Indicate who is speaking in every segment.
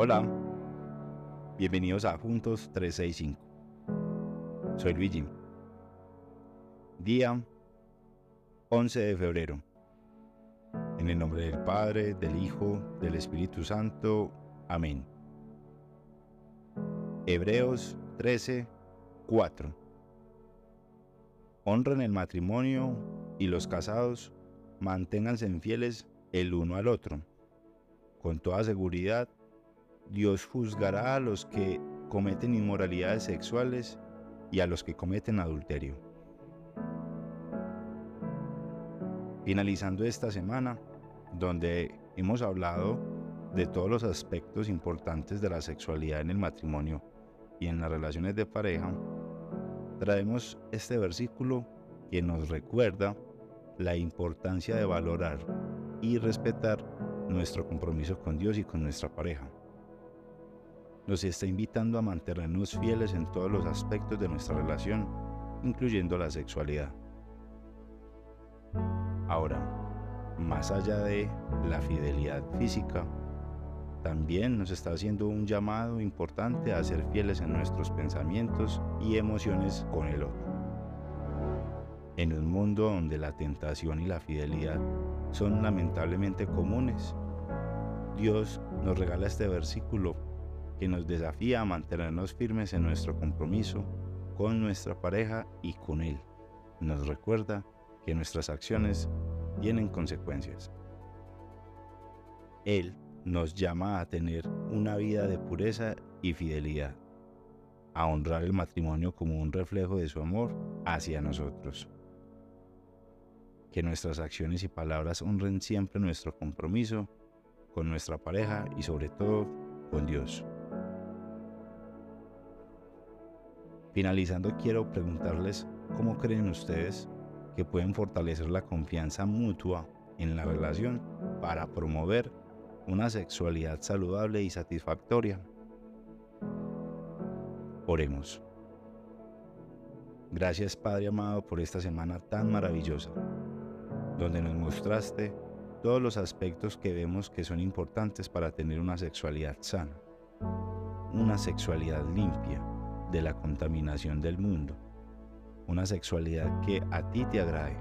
Speaker 1: Hola, bienvenidos a Juntos 365. Soy Luigi. Día 11 de febrero. En el nombre del Padre, del Hijo, del Espíritu Santo. Amén. Hebreos 13, 4. Honren el matrimonio y los casados manténganse fieles el uno al otro. Con toda seguridad, Dios juzgará a los que cometen inmoralidades sexuales y a los que cometen adulterio. Finalizando esta semana, donde hemos hablado de todos los aspectos importantes de la sexualidad en el matrimonio y en las relaciones de pareja, traemos este versículo que nos recuerda la importancia de valorar y respetar nuestro compromiso con Dios y con nuestra pareja. Nos está invitando a mantenernos fieles en todos los aspectos de nuestra relación, incluyendo la sexualidad. Ahora, más allá de la fidelidad física, también nos está haciendo un llamado importante a ser fieles en nuestros pensamientos y emociones con el otro. En un mundo donde la tentación y la fidelidad son lamentablemente comunes, Dios nos regala este versículo que nos desafía a mantenernos firmes en nuestro compromiso con nuestra pareja y con Él. Nos recuerda que nuestras acciones tienen consecuencias. Él nos llama a tener una vida de pureza y fidelidad, a honrar el matrimonio como un reflejo de su amor hacia nosotros. Que nuestras acciones y palabras honren siempre nuestro compromiso con nuestra pareja y sobre todo con Dios. Finalizando quiero preguntarles cómo creen ustedes que pueden fortalecer la confianza mutua en la relación para promover una sexualidad saludable y satisfactoria. Oremos. Gracias Padre amado por esta semana tan maravillosa, donde nos mostraste todos los aspectos que vemos que son importantes para tener una sexualidad sana, una sexualidad limpia de la contaminación del mundo, una sexualidad que a ti te agrade.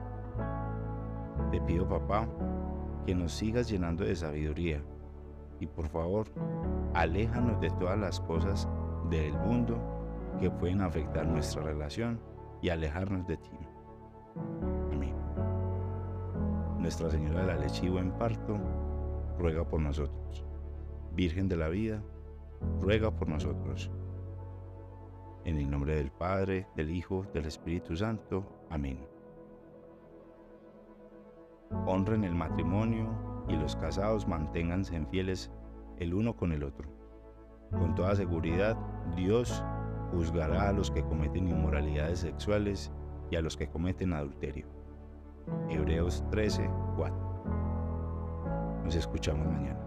Speaker 1: Te pido papá que nos sigas llenando de sabiduría y por favor, aléjanos de todas las cosas del mundo que pueden afectar nuestra relación y alejarnos de ti. Amén. Nuestra Señora de la Leche y Buen Parto, ruega por nosotros. Virgen de la Vida, ruega por nosotros. En el nombre del Padre, del Hijo, del Espíritu Santo. Amén. Honren el matrimonio y los casados manténganse fieles el uno con el otro. Con toda seguridad, Dios juzgará a los que cometen inmoralidades sexuales y a los que cometen adulterio. Hebreos 13, 4. Nos escuchamos mañana.